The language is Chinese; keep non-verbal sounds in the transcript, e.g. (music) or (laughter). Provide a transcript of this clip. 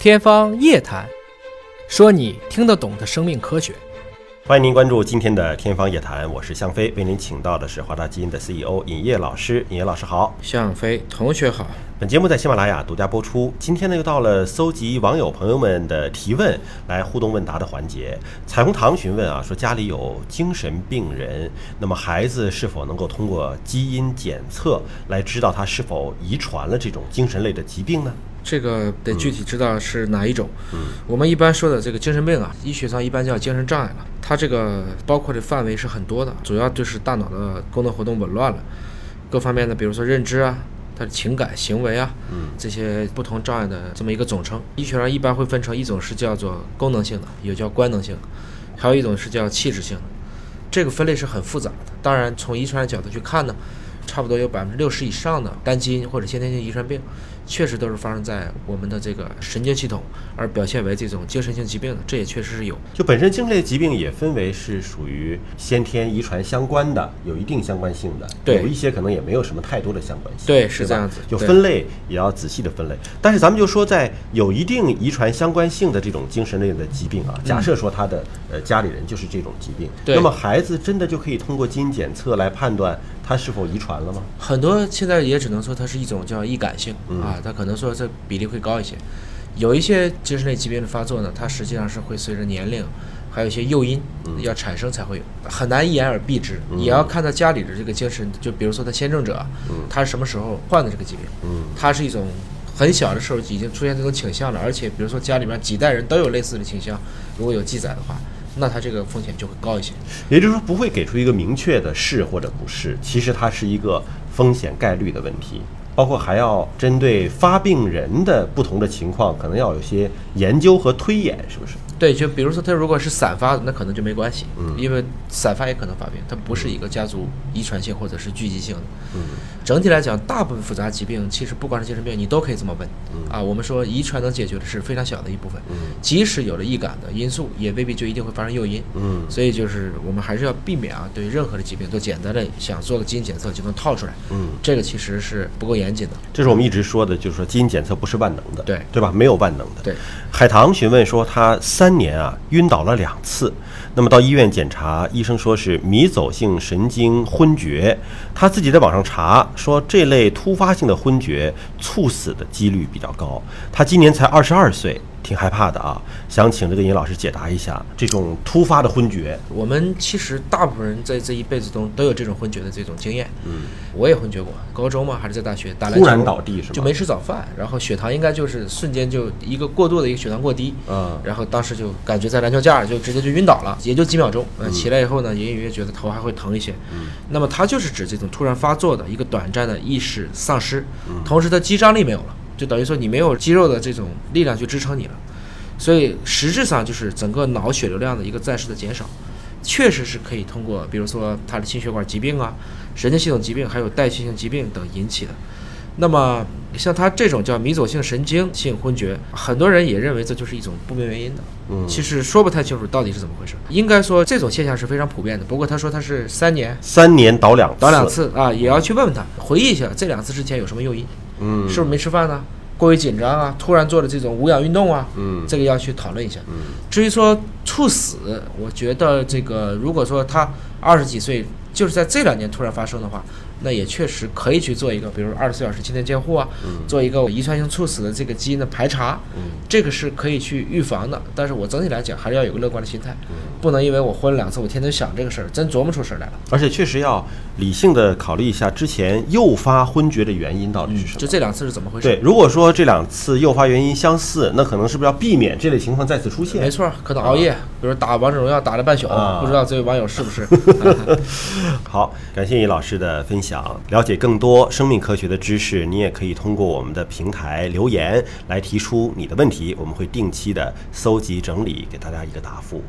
天方夜谭，说你听得懂的生命科学。欢迎您关注今天的《天方夜谭》，我是向飞，为您请到的是华大基因的 CEO 尹烨老师。尹烨老师好，向飞同学好。本节目在喜马拉雅独家播出。今天呢，又到了搜集网友朋友们的提问来互动问答的环节。彩虹糖询问啊，说家里有精神病人，那么孩子是否能够通过基因检测来知道他是否遗传了这种精神类的疾病呢？这个得具体知道是哪一种。嗯，我们一般说的这个精神病啊，医学上一般叫精神障碍了。它这个包括的范围是很多的，主要就是大脑的功能活动紊乱了，各方面的，比如说认知啊，它的情感、行为啊，嗯，这些不同障碍的这么一个总称。医学上一般会分成一种是叫做功能性的，有叫官能性的，还有一种是叫气质性的。这个分类是很复杂的。当然，从遗传的角度去看呢。差不多有百分之六十以上的单基因或者先天性遗传病，确实都是发生在我们的这个神经系统，而表现为这种精神性疾病的，这也确实是有。就本身精神类疾病也分为是属于先天遗传相关的，有一定相关性的，对，有一些可能也没有什么太多的相关性，对，是这样子。就分类也要仔细的分类。但是咱们就说，在有一定遗传相关性的这种精神类的疾病啊，假设说他的呃家里人就是这种疾病，那么孩子真的就可以通过基因检测来判断。他是否遗传了吗？很多现在也只能说它是一种叫易感性啊，它可能说这比例会高一些。有一些精神类疾病的发作呢，它实际上是会随着年龄，还有一些诱因要产生才会有，很难一言而蔽之。也要看他家里的这个精神，就比如说他先证者，他是什么时候患的这个疾病，他是一种很小的时候已经出现这种倾向了，而且比如说家里面几代人都有类似的倾向，如果有记载的话。那他这个风险就会高一些，也就是说不会给出一个明确的是或者不是，其实它是一个风险概率的问题，包括还要针对发病人的不同的情况，可能要有些研究和推演，是不是？对，就比如说他如果是散发的，那可能就没关系，嗯，因为散发也可能发病，它不是一个家族遗传性或者是聚集性的，嗯，整体来讲，大部分复杂疾病其实不光是精神病，你都可以这么问，啊，我们说遗传能解决的是非常小的一部分，嗯，即使有了易感的因素，也未必就一定会发生诱因，嗯，所以就是我们还是要避免啊，对任何的疾病都简单的想做个基因检测就能套出来，嗯，这个其实是不够严谨的，这是我们一直说的，就是说基因检测不是万能的，对，对吧？没有万能的，对。海棠询问说他三。三年啊，晕倒了两次，那么到医院检查，医生说是迷走性神经昏厥。他自己在网上查说，这类突发性的昏厥猝死的几率比较高。他今年才二十二岁。挺害怕的啊，想请这个尹老师解答一下这种突发的昏厥。我们其实大部分人在这一辈子中都有这种昏厥的这种经验。嗯，我也昏厥过，高中嘛还是在大学打篮球，突然倒地是吗？就没吃早饭，然后血糖应该就是瞬间就一个过度的一个血糖过低。嗯，然后当时就感觉在篮球架就直接就晕倒了，也就几秒钟。嗯，起来以后呢，隐隐约约觉得头还会疼一些。嗯，那么它就是指这种突然发作的一个短暂的意识丧失，同时它肌张力没有了。就等于说你没有肌肉的这种力量去支撑你了，所以实质上就是整个脑血流量的一个暂时的减少，确实是可以通过比如说他的心血管疾病啊、神经系统疾病还有代谢性疾病等引起的。那么像他这种叫迷走性神经性昏厥，很多人也认为这就是一种不明原因的。嗯，其实说不太清楚到底是怎么回事。应该说这种现象是非常普遍的。不过他说他是三年，三年倒两倒两次啊，也要去问问他，回忆一下这两次之前有什么诱因。嗯，是不是没吃饭呢？过于紧张啊，突然做了这种无氧运动啊，嗯，这个要去讨论一下。嗯，至于说猝死，我觉得这个如果说他二十几岁，就是在这两年突然发生的话。那也确实可以去做一个，比如二十四小时心电监护啊，做一个遗传性猝死的这个基因的排查，这个是可以去预防的。但是我整体来讲还是要有个乐观的心态，不能因为我昏了两次，我天天想这个事儿，真琢磨出事儿来了。而且确实要理性的考虑一下之前诱发昏厥的原因到底是什么。就这两次是怎么回事？对，如果说这两次诱发原因相似，那可能是不是要避免这类情况再次出现？没错，可能熬夜，比如打王者荣耀打了半宿，不知道这位网友是不是？(laughs) (laughs) 好，感谢尹老师的分想了解更多生命科学的知识，你也可以通过我们的平台留言来提出你的问题，我们会定期的搜集整理，给大家一个答复。